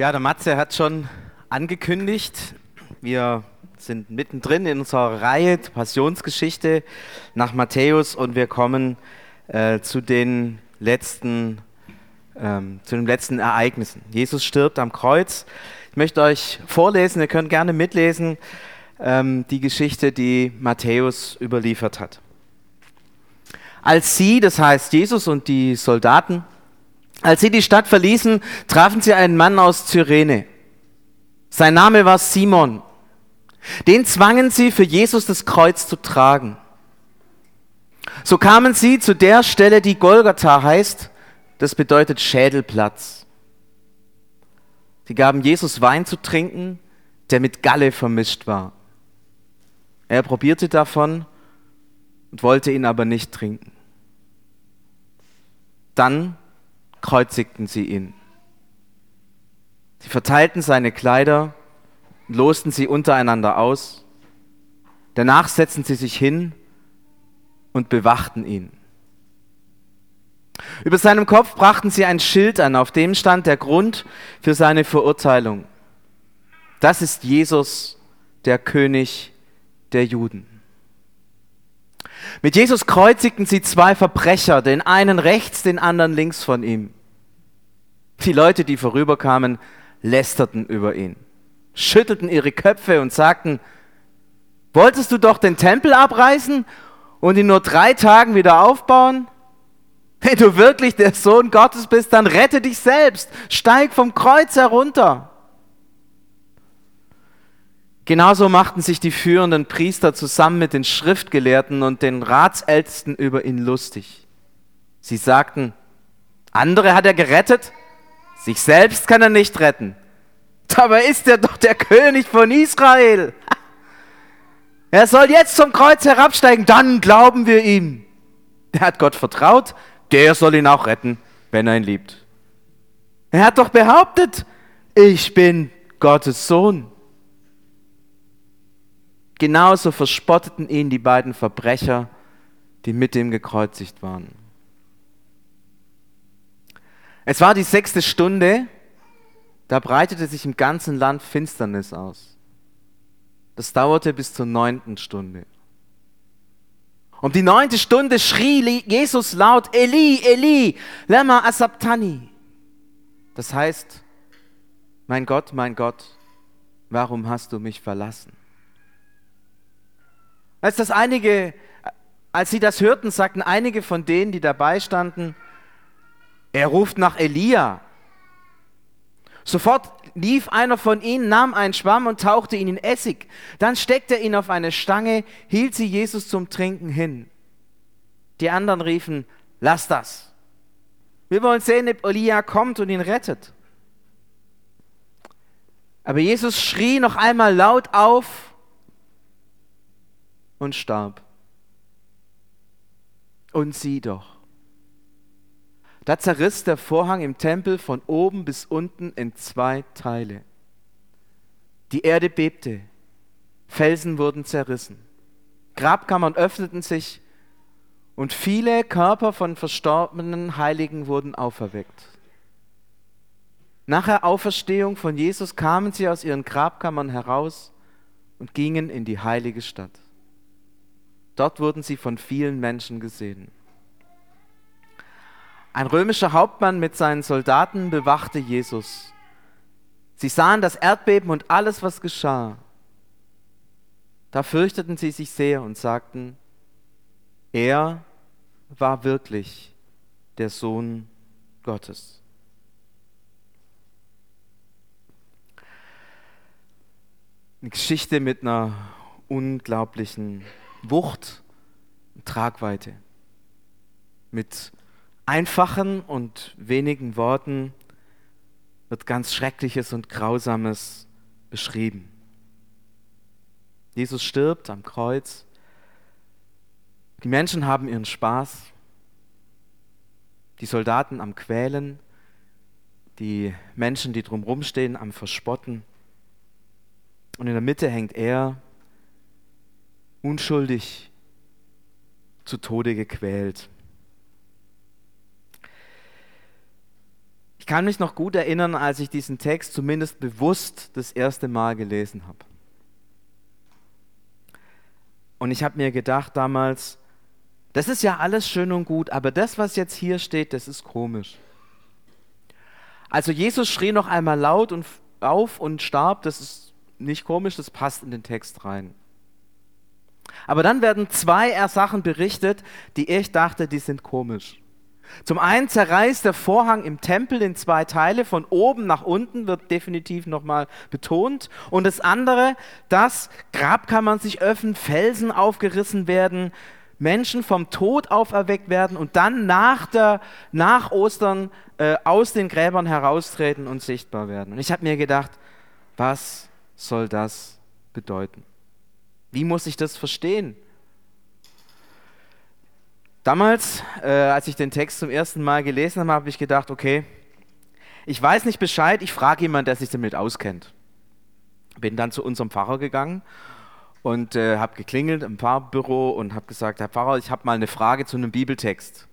Ja, der Matze hat schon angekündigt, wir sind mittendrin in unserer Reihe Passionsgeschichte nach Matthäus und wir kommen äh, zu den letzten, ähm, zu den letzten Ereignissen. Jesus stirbt am Kreuz. Ich möchte euch vorlesen, ihr könnt gerne mitlesen, ähm, die Geschichte, die Matthäus überliefert hat. Als sie, das heißt Jesus und die Soldaten, als sie die Stadt verließen, trafen sie einen Mann aus Cyrene. Sein Name war Simon. Den zwangen sie, für Jesus das Kreuz zu tragen. So kamen sie zu der Stelle, die Golgatha heißt, das bedeutet Schädelplatz. Sie gaben Jesus Wein zu trinken, der mit Galle vermischt war. Er probierte davon und wollte ihn aber nicht trinken. Dann kreuzigten sie ihn. Sie verteilten seine Kleider und losten sie untereinander aus. Danach setzten sie sich hin und bewachten ihn. Über seinem Kopf brachten sie ein Schild an, auf dem stand der Grund für seine Verurteilung. Das ist Jesus, der König der Juden. Mit Jesus kreuzigten sie zwei Verbrecher, den einen rechts, den anderen links von ihm. Die Leute, die vorüberkamen, lästerten über ihn, schüttelten ihre Köpfe und sagten, wolltest du doch den Tempel abreißen und in nur drei Tagen wieder aufbauen? Wenn du wirklich der Sohn Gottes bist, dann rette dich selbst, steig vom Kreuz herunter. Genauso machten sich die führenden Priester zusammen mit den Schriftgelehrten und den Ratsältesten über ihn lustig. Sie sagten, andere hat er gerettet, sich selbst kann er nicht retten. Dabei ist er doch der König von Israel. Er soll jetzt zum Kreuz herabsteigen, dann glauben wir ihm. Er hat Gott vertraut, der soll ihn auch retten, wenn er ihn liebt. Er hat doch behauptet, ich bin Gottes Sohn. Genauso verspotteten ihn die beiden Verbrecher, die mit ihm gekreuzigt waren. Es war die sechste Stunde, da breitete sich im ganzen Land Finsternis aus. Das dauerte bis zur neunten Stunde. Um die neunte Stunde schrie Jesus laut, Eli, Eli, lema asabtani. Das heißt, mein Gott, mein Gott, warum hast du mich verlassen? Als das einige, als sie das hörten, sagten einige von denen, die dabei standen, er ruft nach Elia. Sofort lief einer von ihnen, nahm einen Schwamm und tauchte ihn in Essig. Dann steckte er ihn auf eine Stange, hielt sie Jesus zum Trinken hin. Die anderen riefen, lass das. Wir wollen sehen, ob Elia kommt und ihn rettet. Aber Jesus schrie noch einmal laut auf und starb. Und sieh doch, da zerriss der Vorhang im Tempel von oben bis unten in zwei Teile. Die Erde bebte, Felsen wurden zerrissen, Grabkammern öffneten sich und viele Körper von verstorbenen Heiligen wurden auferweckt. Nach der Auferstehung von Jesus kamen sie aus ihren Grabkammern heraus und gingen in die heilige Stadt. Dort wurden sie von vielen Menschen gesehen. Ein römischer Hauptmann mit seinen Soldaten bewachte Jesus. Sie sahen das Erdbeben und alles, was geschah. Da fürchteten sie sich sehr und sagten, er war wirklich der Sohn Gottes. Eine Geschichte mit einer unglaublichen Wucht und Tragweite, mit einfachen und wenigen Worten wird ganz Schreckliches und Grausames beschrieben. Jesus stirbt am Kreuz. Die Menschen haben ihren Spaß. Die Soldaten am Quälen. Die Menschen, die drumherum stehen, am Verspotten. Und in der Mitte hängt er, unschuldig, zu Tode gequält. kann mich noch gut erinnern, als ich diesen Text zumindest bewusst das erste Mal gelesen habe. Und ich habe mir gedacht damals, das ist ja alles schön und gut, aber das, was jetzt hier steht, das ist komisch. Also Jesus schrie noch einmal laut und auf und starb, das ist nicht komisch, das passt in den Text rein. Aber dann werden zwei Sachen berichtet, die ich dachte, die sind komisch. Zum einen zerreißt der Vorhang im Tempel in zwei Teile, von oben nach unten wird definitiv nochmal betont. Und das andere, dass Grabkammern sich öffnen, Felsen aufgerissen werden, Menschen vom Tod auferweckt werden und dann nach, der, nach Ostern äh, aus den Gräbern heraustreten und sichtbar werden. Und ich habe mir gedacht, was soll das bedeuten? Wie muss ich das verstehen? Damals, äh, als ich den Text zum ersten Mal gelesen habe, habe ich gedacht, okay, ich weiß nicht Bescheid, ich frage jemanden, der sich damit auskennt. Bin dann zu unserem Pfarrer gegangen und äh, habe geklingelt im Pfarrbüro und habe gesagt, Herr Pfarrer, ich habe mal eine Frage zu einem Bibeltext.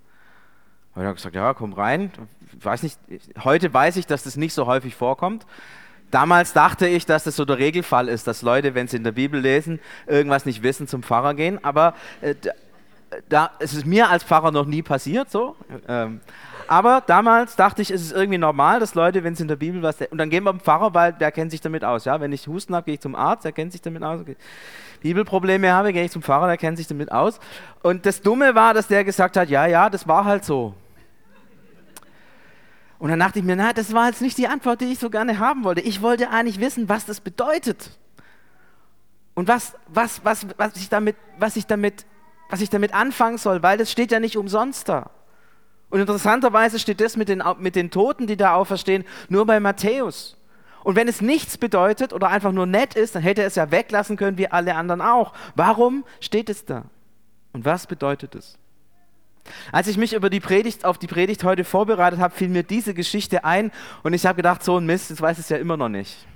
Und er hat gesagt, ja, komm rein. Weiß nicht, heute weiß ich, dass das nicht so häufig vorkommt. Damals dachte ich, dass das so der Regelfall ist, dass Leute, wenn sie in der Bibel lesen, irgendwas nicht wissen, zum Pfarrer gehen. Aber äh, da, es ist mir als Pfarrer noch nie passiert, so. Ähm, aber damals dachte ich, es ist irgendwie normal, dass Leute, wenn sie in der Bibel was. Und dann gehen wir zum Pfarrer, weil der kennt sich damit aus. Ja? Wenn ich Husten habe, gehe ich zum Arzt, der kennt sich damit aus. Bibelprobleme habe, gehe ich zum Pfarrer, der kennt sich damit aus. Und das Dumme war, dass der gesagt hat: Ja, ja, das war halt so. Und dann dachte ich mir: Na, das war jetzt nicht die Antwort, die ich so gerne haben wollte. Ich wollte eigentlich wissen, was das bedeutet. Und was, was, was, was, ich damit, was ich damit was ich damit anfangen soll, weil das steht ja nicht umsonst da. Und interessanterweise steht das mit den, mit den Toten, die da auferstehen, nur bei Matthäus. Und wenn es nichts bedeutet oder einfach nur nett ist, dann hätte er es ja weglassen können, wie alle anderen auch. Warum steht es da? Und was bedeutet es? Als ich mich über die Predigt, auf die Predigt heute vorbereitet habe, fiel mir diese Geschichte ein und ich habe gedacht, so ein Mist, das weiß es ja immer noch nicht.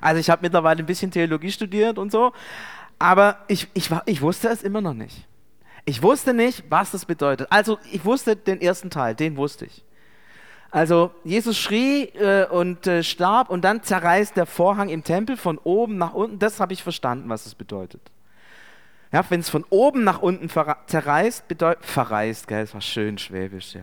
Also ich habe mittlerweile ein bisschen Theologie studiert und so, aber ich, ich, ich wusste es immer noch nicht. Ich wusste nicht, was das bedeutet. Also ich wusste den ersten Teil, den wusste ich. Also Jesus schrie äh, und äh, starb und dann zerreißt der Vorhang im Tempel von oben nach unten. Das habe ich verstanden, was es bedeutet. Ja, Wenn es von oben nach unten zerreißt, bedeutet verreißt, gell, das war schön schwäbisch, ja.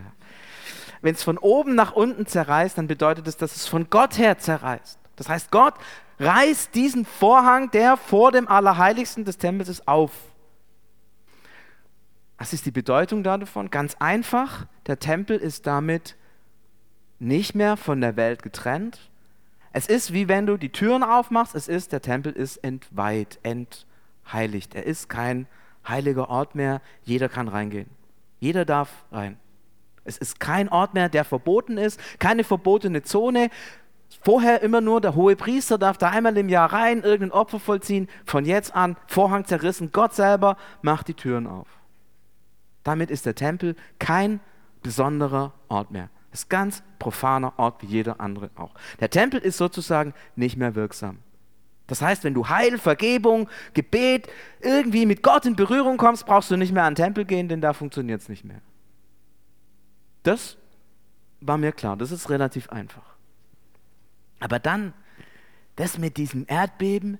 Wenn es von oben nach unten zerreißt, dann bedeutet es, dass es von Gott her zerreißt. Das heißt, Gott reißt diesen Vorhang, der vor dem Allerheiligsten des Tempels ist, auf. Was ist die Bedeutung davon? Ganz einfach, der Tempel ist damit nicht mehr von der Welt getrennt. Es ist wie wenn du die Türen aufmachst, es ist, der Tempel ist entweiht, entheiligt. Er ist kein heiliger Ort mehr, jeder kann reingehen. Jeder darf rein. Es ist kein Ort mehr, der verboten ist, keine verbotene Zone. Vorher immer nur der hohe Priester darf da einmal im Jahr rein, irgendein Opfer vollziehen. Von jetzt an Vorhang zerrissen. Gott selber macht die Türen auf. Damit ist der Tempel kein besonderer Ort mehr. Es ist ein ganz profaner Ort wie jeder andere auch. Der Tempel ist sozusagen nicht mehr wirksam. Das heißt, wenn du Heil, Vergebung, Gebet, irgendwie mit Gott in Berührung kommst, brauchst du nicht mehr an den Tempel gehen, denn da funktioniert es nicht mehr. Das war mir klar, das ist relativ einfach. Aber dann, das mit diesem Erdbeben,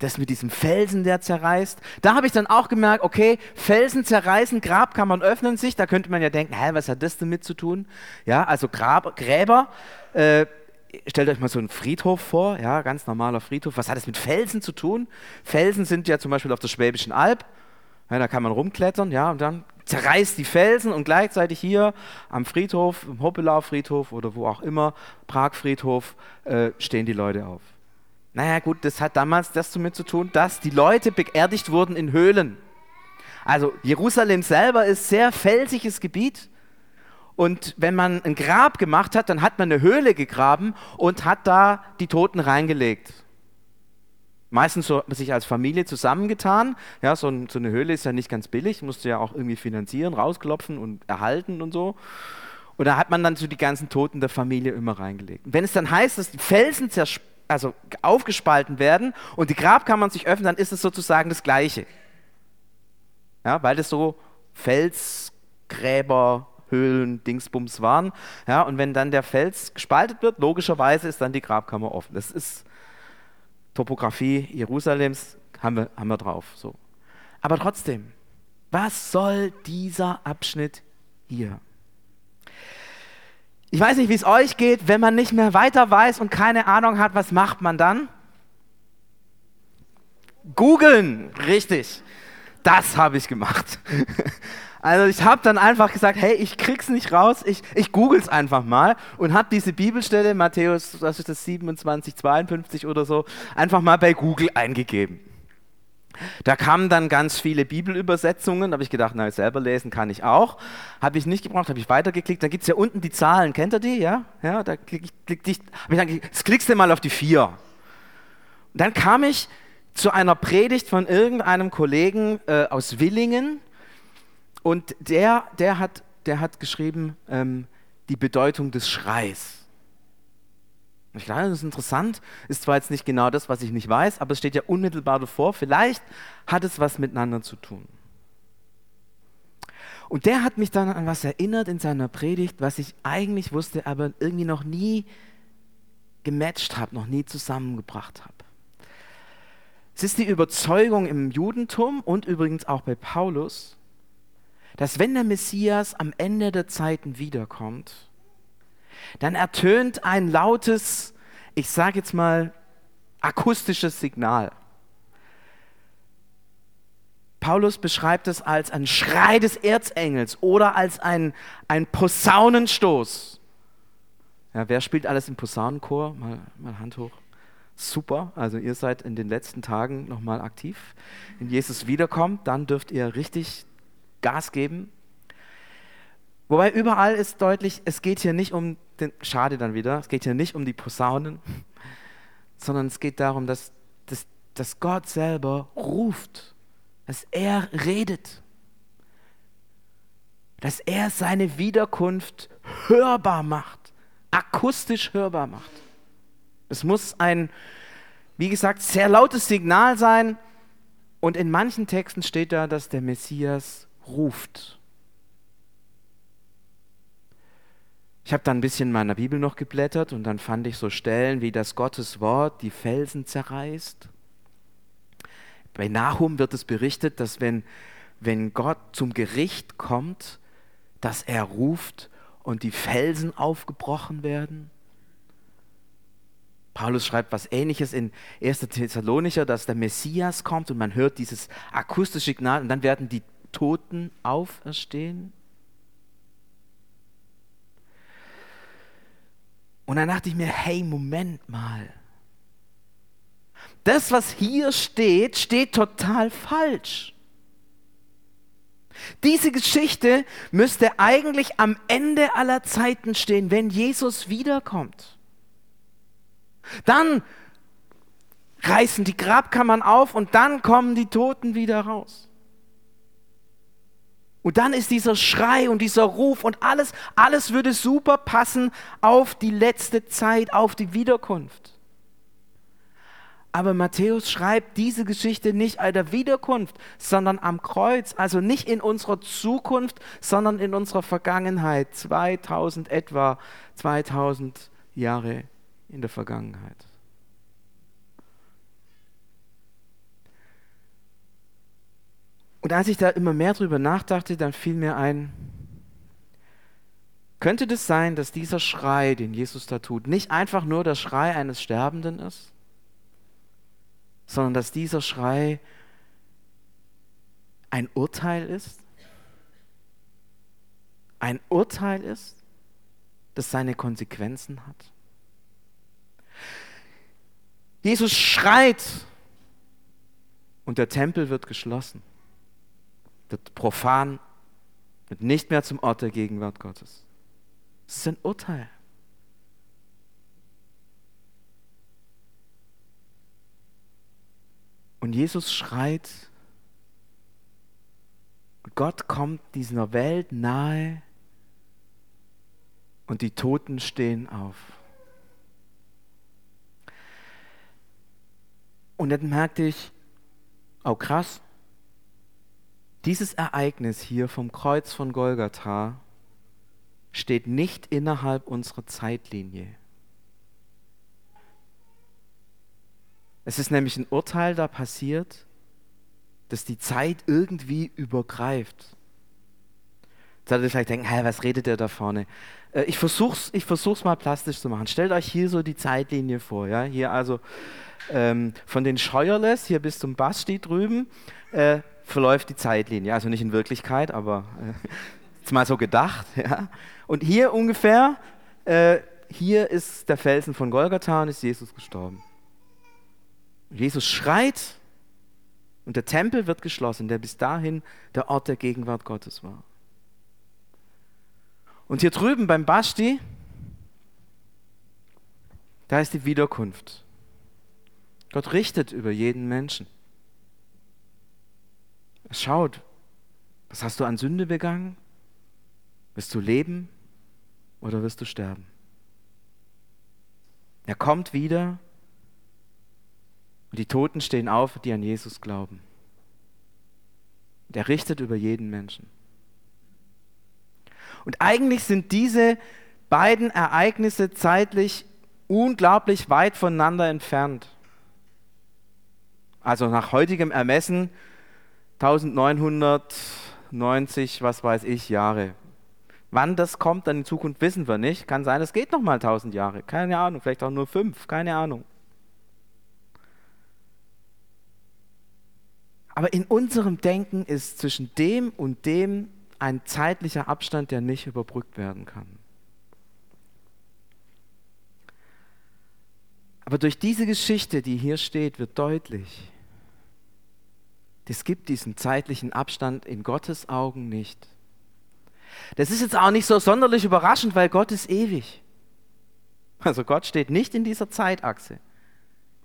das mit diesem Felsen, der zerreißt, da habe ich dann auch gemerkt, okay, Felsen zerreißen, Grabkammern öffnen sich, da könnte man ja denken, hä, was hat das damit zu tun? Ja, also Grab, Gräber, äh, stellt euch mal so einen Friedhof vor, ja, ganz normaler Friedhof, was hat das mit Felsen zu tun? Felsen sind ja zum Beispiel auf der Schwäbischen Alb, ja, da kann man rumklettern, ja, und dann zerreißt die Felsen und gleichzeitig hier am Friedhof, im Hoppelau Friedhof oder wo auch immer, Prag Friedhof, äh, stehen die Leute auf. Naja gut, das hat damals das damit zu tun, dass die Leute beerdigt wurden in Höhlen. Also Jerusalem selber ist sehr felsiges Gebiet. Und wenn man ein Grab gemacht hat, dann hat man eine Höhle gegraben und hat da die Toten reingelegt meistens so sich als Familie zusammengetan. Ja, so, ein, so, eine Höhle ist ja nicht ganz billig, musst du ja auch irgendwie finanzieren, rausklopfen und erhalten und so. Und da hat man dann so die ganzen Toten der Familie immer reingelegt. Und wenn es dann heißt, dass die Felsen also aufgespalten werden und die Grabkammern sich öffnen, dann ist es sozusagen das Gleiche. Ja, weil das so Felsgräber Höhlen, Dingsbums waren. Ja, und wenn dann der Fels gespaltet wird, logischerweise ist dann die Grabkammer offen. Das ist Topografie Jerusalems, haben wir, haben wir drauf. So. Aber trotzdem, was soll dieser Abschnitt hier? Ich weiß nicht, wie es euch geht, wenn man nicht mehr weiter weiß und keine Ahnung hat, was macht man dann? Googeln, richtig. Das habe ich gemacht. Also ich habe dann einfach gesagt, hey, ich krieg's nicht raus, ich, ich es einfach mal und habe diese Bibelstelle, Matthäus, was ist das, 27, 52 oder so, einfach mal bei Google eingegeben. Da kamen dann ganz viele Bibelübersetzungen, da habe ich gedacht, na, selber lesen kann ich auch. Habe ich nicht gebraucht, habe ich weitergeklickt. Dann gibt es ja unten die Zahlen, kennt ihr die? Ja, ja da klick ich, klick ich, ich dann, jetzt klickst du mal auf die vier. Und dann kam ich zu einer Predigt von irgendeinem Kollegen äh, aus Willingen, und der, der, hat, der hat geschrieben, ähm, die Bedeutung des Schreis. Ich glaube, das ist interessant. Ist zwar jetzt nicht genau das, was ich nicht weiß, aber es steht ja unmittelbar davor. Vielleicht hat es was miteinander zu tun. Und der hat mich dann an was erinnert in seiner Predigt, was ich eigentlich wusste, aber irgendwie noch nie gematcht habe, noch nie zusammengebracht habe. Es ist die Überzeugung im Judentum und übrigens auch bei Paulus, dass wenn der Messias am Ende der Zeiten wiederkommt, dann ertönt ein lautes, ich sage jetzt mal, akustisches Signal. Paulus beschreibt es als ein Schrei des Erzengels oder als ein, ein Posaunenstoß. Ja, wer spielt alles im Posaunenchor? Mal, mal Hand hoch. Super, also ihr seid in den letzten Tagen nochmal aktiv. Wenn Jesus wiederkommt, dann dürft ihr richtig Gas geben. Wobei überall ist deutlich, es geht hier nicht um den, schade dann wieder, es geht hier nicht um die Posaunen, sondern es geht darum, dass, dass, dass Gott selber ruft, dass er redet, dass er seine Wiederkunft hörbar macht, akustisch hörbar macht. Es muss ein, wie gesagt, sehr lautes Signal sein und in manchen Texten steht da, dass der Messias ruft. Ich habe dann ein bisschen in meiner Bibel noch geblättert und dann fand ich so Stellen, wie das Gottes Wort die Felsen zerreißt. Bei Nahum wird es berichtet, dass wenn, wenn Gott zum Gericht kommt, dass er ruft und die Felsen aufgebrochen werden. Paulus schreibt was ähnliches in 1. Thessalonicher, dass der Messias kommt und man hört dieses akustische Signal und dann werden die Toten auferstehen? Und dann dachte ich mir, hey, Moment mal. Das, was hier steht, steht total falsch. Diese Geschichte müsste eigentlich am Ende aller Zeiten stehen, wenn Jesus wiederkommt. Dann reißen die Grabkammern auf und dann kommen die Toten wieder raus. Und dann ist dieser Schrei und dieser Ruf und alles, alles würde super passen auf die letzte Zeit, auf die Wiederkunft. Aber Matthäus schreibt diese Geschichte nicht an der Wiederkunft, sondern am Kreuz. Also nicht in unserer Zukunft, sondern in unserer Vergangenheit. 2000 etwa, 2000 Jahre in der Vergangenheit. Und als ich da immer mehr drüber nachdachte, dann fiel mir ein, könnte das sein, dass dieser Schrei, den Jesus da tut, nicht einfach nur der Schrei eines Sterbenden ist, sondern dass dieser Schrei ein Urteil ist? Ein Urteil ist, das seine Konsequenzen hat? Jesus schreit und der Tempel wird geschlossen wird profan, wird nicht mehr zum Ort der Gegenwart Gottes. Es ist ein Urteil. Und Jesus schreit, Gott kommt dieser Welt nahe und die Toten stehen auf. Und dann merkte ich, oh krass, dieses Ereignis hier vom Kreuz von Golgatha steht nicht innerhalb unserer Zeitlinie. Es ist nämlich ein Urteil da passiert, dass die Zeit irgendwie übergreift. Jetzt solltet ihr vielleicht denken, hä, was redet der da vorne? Äh, ich versuche es ich versuch's mal plastisch zu machen. Stellt euch hier so die Zeitlinie vor. Ja? Hier also ähm, von den Scheuerles hier bis zum Basti drüben äh, verläuft die Zeitlinie. Also nicht in Wirklichkeit, aber äh, jetzt mal so gedacht. Ja? Und hier ungefähr, äh, hier ist der Felsen von Golgatha und ist Jesus gestorben. Jesus schreit und der Tempel wird geschlossen, der bis dahin der Ort der Gegenwart Gottes war. Und hier drüben beim Basti, da ist die Wiederkunft. Gott richtet über jeden Menschen. Schaut, was hast du an Sünde begangen? Wirst du leben oder wirst du sterben? Er kommt wieder und die Toten stehen auf, die an Jesus glauben. Und er richtet über jeden Menschen. Und eigentlich sind diese beiden Ereignisse zeitlich unglaublich weit voneinander entfernt. Also nach heutigem Ermessen 1990, was weiß ich, Jahre. Wann das kommt dann in Zukunft, wissen wir nicht. Kann sein, es geht noch mal 1000 Jahre. Keine Ahnung, vielleicht auch nur fünf, keine Ahnung. Aber in unserem Denken ist zwischen dem und dem ein zeitlicher Abstand, der nicht überbrückt werden kann. Aber durch diese Geschichte, die hier steht, wird deutlich, es gibt diesen zeitlichen Abstand in Gottes Augen nicht. Das ist jetzt auch nicht so sonderlich überraschend, weil Gott ist ewig. Also Gott steht nicht in dieser Zeitachse.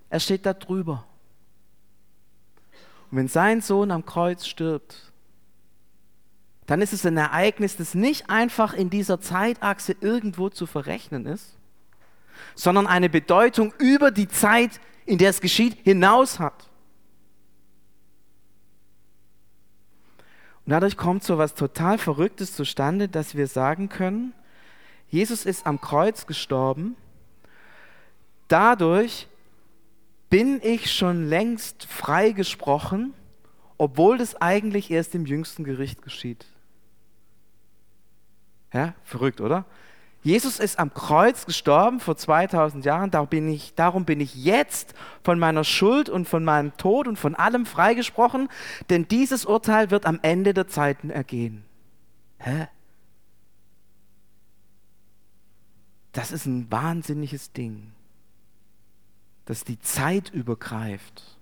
Er steht da drüber. Und wenn sein Sohn am Kreuz stirbt, dann ist es ein Ereignis, das nicht einfach in dieser Zeitachse irgendwo zu verrechnen ist, sondern eine Bedeutung über die Zeit, in der es geschieht, hinaus hat. Und dadurch kommt so etwas total Verrücktes zustande, dass wir sagen können, Jesus ist am Kreuz gestorben, dadurch bin ich schon längst freigesprochen, obwohl das eigentlich erst im jüngsten Gericht geschieht. Ja, verrückt, oder? Jesus ist am Kreuz gestorben vor 2000 Jahren, darum bin, ich, darum bin ich jetzt von meiner Schuld und von meinem Tod und von allem freigesprochen, denn dieses Urteil wird am Ende der Zeiten ergehen. Hä? Das ist ein wahnsinniges Ding, das die Zeit übergreift.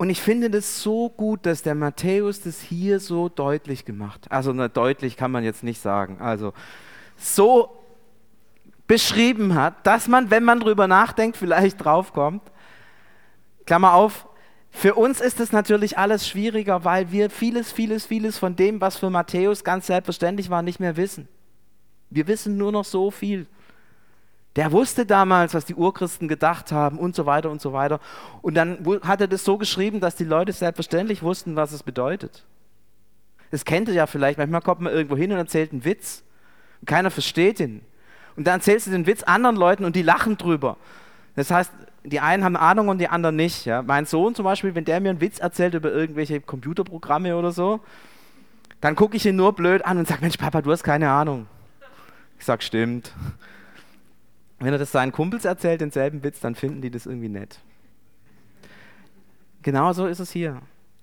Und ich finde das so gut, dass der Matthäus das hier so deutlich gemacht. Also na, deutlich kann man jetzt nicht sagen. Also so beschrieben hat, dass man, wenn man drüber nachdenkt, vielleicht draufkommt. Klammer auf, für uns ist es natürlich alles schwieriger, weil wir vieles, vieles, vieles von dem, was für Matthäus ganz selbstverständlich war, nicht mehr wissen. Wir wissen nur noch so viel. Der wusste damals, was die Urchristen gedacht haben und so weiter und so weiter. Und dann hat er das so geschrieben, dass die Leute selbstverständlich wussten, was es bedeutet. Das kennt ihr ja vielleicht. Manchmal kommt man irgendwo hin und erzählt einen Witz. Und keiner versteht ihn. Und dann erzählst du den Witz anderen Leuten und die lachen drüber. Das heißt, die einen haben Ahnung und die anderen nicht. Ja? Mein Sohn zum Beispiel, wenn der mir einen Witz erzählt über irgendwelche Computerprogramme oder so, dann gucke ich ihn nur blöd an und sage, Mensch, Papa, du hast keine Ahnung. Ich sage, stimmt. Wenn er das seinen Kumpels erzählt, denselben Witz, dann finden die das irgendwie nett. Genauso ist es hier.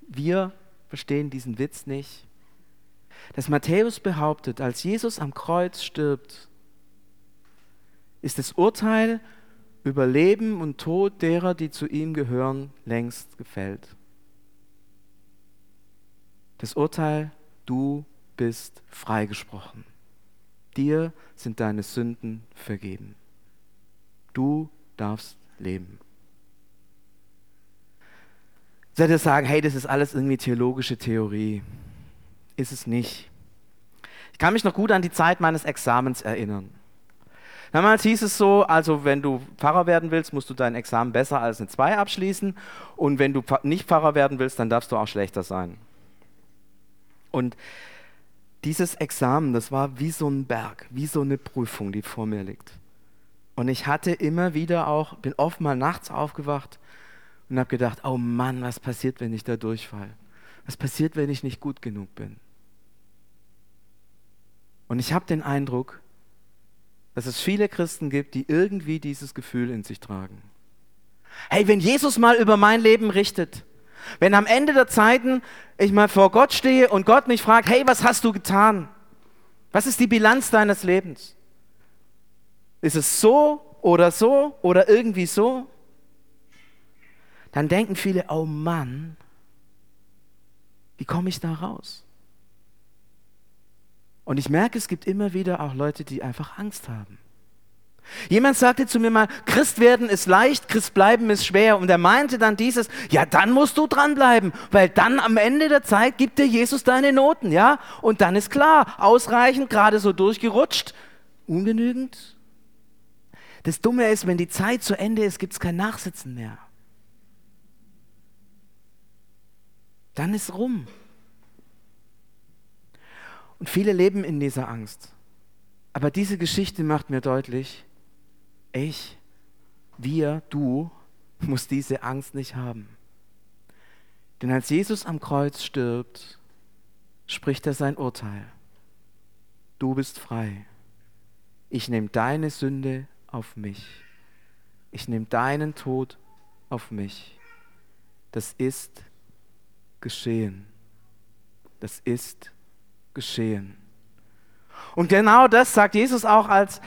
Wir verstehen diesen Witz nicht. Dass Matthäus behauptet, als Jesus am Kreuz stirbt, ist das Urteil über Leben und Tod derer, die zu ihm gehören, längst gefällt. Das Urteil, du bist freigesprochen. Dir sind deine Sünden vergeben. Du darfst leben. Seid ihr sagen, hey, das ist alles irgendwie theologische Theorie. Ist es nicht. Ich kann mich noch gut an die Zeit meines Examens erinnern. Damals hieß es so, also wenn du Pfarrer werden willst, musst du dein Examen besser als eine 2 abschließen und wenn du nicht Pfarrer werden willst, dann darfst du auch schlechter sein. Und dieses Examen, das war wie so ein Berg, wie so eine Prüfung, die vor mir liegt. Und ich hatte immer wieder auch, bin oft mal nachts aufgewacht und habe gedacht, oh Mann, was passiert, wenn ich da durchfall? Was passiert, wenn ich nicht gut genug bin? Und ich habe den Eindruck, dass es viele Christen gibt, die irgendwie dieses Gefühl in sich tragen. Hey, wenn Jesus mal über mein Leben richtet, wenn am Ende der Zeiten ich mal vor Gott stehe und Gott mich fragt, hey, was hast du getan? Was ist die Bilanz deines Lebens? Ist es so oder so oder irgendwie so? Dann denken viele, oh Mann, wie komme ich da raus? Und ich merke, es gibt immer wieder auch Leute, die einfach Angst haben. Jemand sagte zu mir mal, Christ werden ist leicht, Christ bleiben ist schwer. Und er meinte dann dieses, ja, dann musst du dranbleiben, weil dann am Ende der Zeit gibt dir Jesus deine Noten, ja? Und dann ist klar, ausreichend, gerade so durchgerutscht, ungenügend. Das Dumme ist, wenn die Zeit zu Ende ist, gibt es kein Nachsitzen mehr. Dann ist rum. Und viele leben in dieser Angst. Aber diese Geschichte macht mir deutlich, ich, wir, du, musst diese Angst nicht haben. Denn als Jesus am Kreuz stirbt, spricht er sein Urteil. Du bist frei. Ich nehme deine Sünde auf mich. Ich nehme deinen Tod auf mich. Das ist geschehen. Das ist geschehen. Und genau das sagt Jesus auch als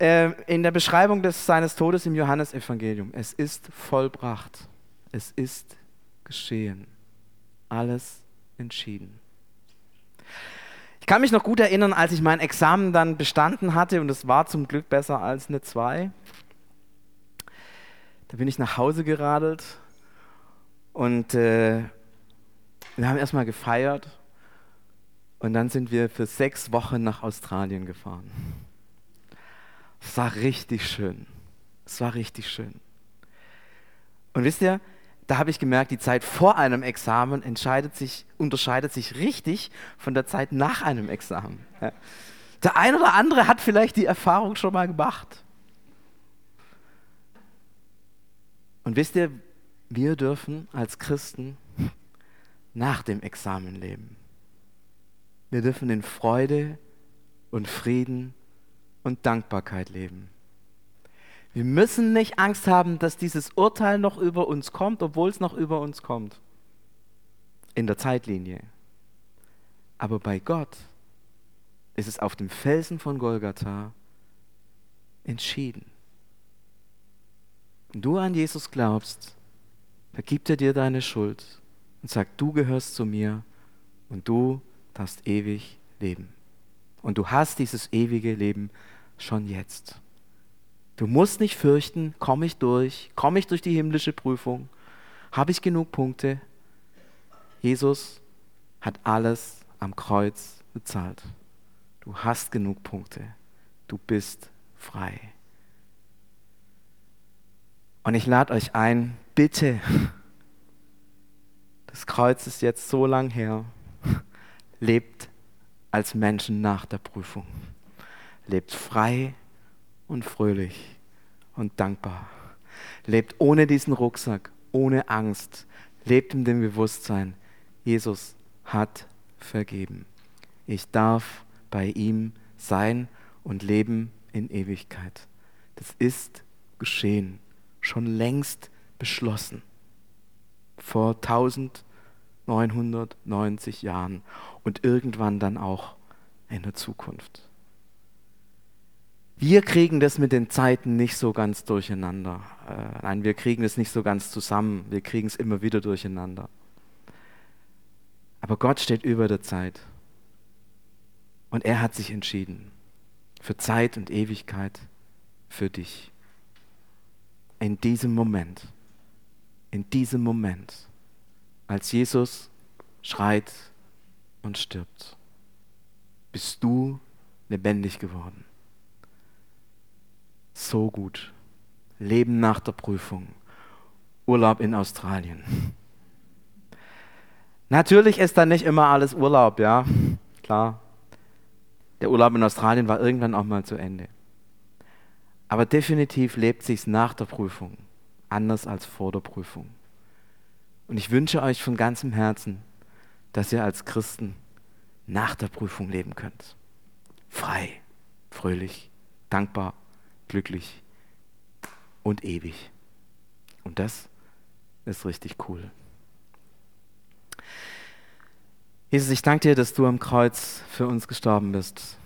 äh, in der Beschreibung des, seines Todes im Johannesevangelium. Es ist vollbracht. Es ist geschehen. Alles entschieden. Ich kann mich noch gut erinnern, als ich mein Examen dann bestanden hatte, und es war zum Glück besser als eine 2. Da bin ich nach Hause geradelt und äh, wir haben erstmal gefeiert und dann sind wir für sechs Wochen nach Australien gefahren. Es war richtig schön. Es war richtig schön. Und wisst ihr, da habe ich gemerkt, die Zeit vor einem Examen sich, unterscheidet sich richtig von der Zeit nach einem Examen. Der ein oder andere hat vielleicht die Erfahrung schon mal gemacht. Und wisst ihr, wir dürfen als Christen nach dem Examen leben. Wir dürfen in Freude und Frieden und Dankbarkeit leben. Wir müssen nicht Angst haben, dass dieses Urteil noch über uns kommt, obwohl es noch über uns kommt. In der Zeitlinie. Aber bei Gott ist es auf dem Felsen von Golgatha entschieden. Wenn du an Jesus glaubst, vergibt er dir deine Schuld und sagt, du gehörst zu mir und du darfst ewig leben. Und du hast dieses ewige Leben schon jetzt. Du musst nicht fürchten, komme ich durch, komme ich durch die himmlische Prüfung, habe ich genug Punkte. Jesus hat alles am Kreuz bezahlt. Du hast genug Punkte. Du bist frei. Und ich lade euch ein, bitte, das Kreuz ist jetzt so lang her, lebt als Menschen nach der Prüfung. Lebt frei und fröhlich und dankbar. Lebt ohne diesen Rucksack, ohne Angst. Lebt in dem Bewusstsein, Jesus hat vergeben. Ich darf bei ihm sein und leben in Ewigkeit. Das ist geschehen, schon längst beschlossen. Vor tausend 990 Jahren und irgendwann dann auch in der Zukunft. Wir kriegen das mit den Zeiten nicht so ganz durcheinander. Äh, nein, wir kriegen es nicht so ganz zusammen. Wir kriegen es immer wieder durcheinander. Aber Gott steht über der Zeit. Und er hat sich entschieden für Zeit und Ewigkeit für dich. In diesem Moment, in diesem Moment als Jesus schreit und stirbt, bist du lebendig geworden. So gut. Leben nach der Prüfung. Urlaub in Australien. Natürlich ist da nicht immer alles Urlaub, ja, klar. Der Urlaub in Australien war irgendwann auch mal zu Ende. Aber definitiv lebt sich nach der Prüfung anders als vor der Prüfung. Und ich wünsche euch von ganzem Herzen, dass ihr als Christen nach der Prüfung leben könnt. Frei, fröhlich, dankbar, glücklich und ewig. Und das ist richtig cool. Jesus, ich danke dir, dass du am Kreuz für uns gestorben bist.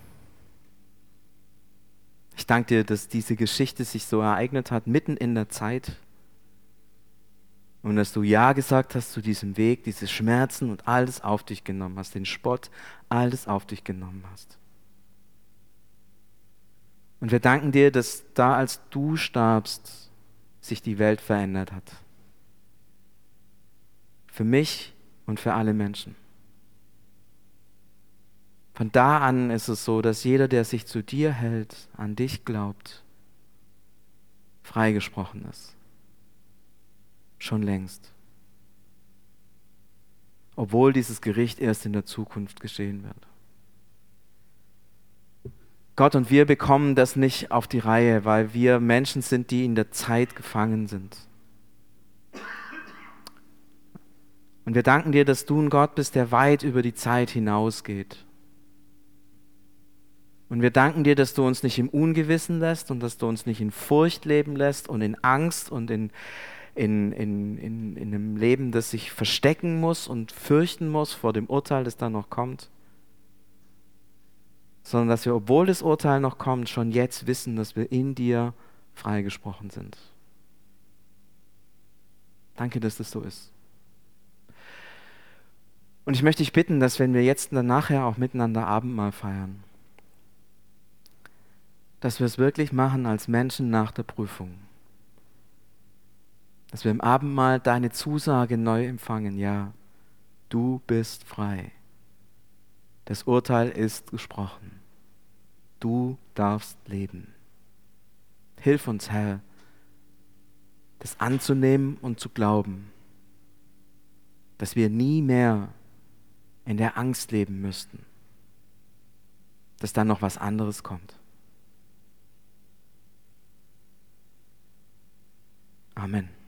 Ich danke dir, dass diese Geschichte sich so ereignet hat, mitten in der Zeit. Und dass du Ja gesagt hast zu diesem Weg, diese Schmerzen und alles auf dich genommen hast, den Spott, alles auf dich genommen hast. Und wir danken dir, dass da, als du starbst, sich die Welt verändert hat. Für mich und für alle Menschen. Von da an ist es so, dass jeder, der sich zu dir hält, an dich glaubt, freigesprochen ist. Schon längst. Obwohl dieses Gericht erst in der Zukunft geschehen wird. Gott und wir bekommen das nicht auf die Reihe, weil wir Menschen sind, die in der Zeit gefangen sind. Und wir danken dir, dass du ein Gott bist, der weit über die Zeit hinausgeht. Und wir danken dir, dass du uns nicht im Ungewissen lässt und dass du uns nicht in Furcht leben lässt und in Angst und in, in, in, in, in einem Leben, das sich verstecken muss und fürchten muss vor dem Urteil, das dann noch kommt. Sondern dass wir, obwohl das Urteil noch kommt, schon jetzt wissen, dass wir in dir freigesprochen sind. Danke, dass das so ist. Und ich möchte dich bitten, dass wenn wir jetzt dann nachher auch miteinander Abendmahl feiern, dass wir es wirklich machen als Menschen nach der Prüfung. Dass wir im Abendmahl deine Zusage neu empfangen, ja, du bist frei. Das Urteil ist gesprochen. Du darfst leben. Hilf uns, Herr, das anzunehmen und zu glauben, dass wir nie mehr in der Angst leben müssten, dass dann noch was anderes kommt. Amen.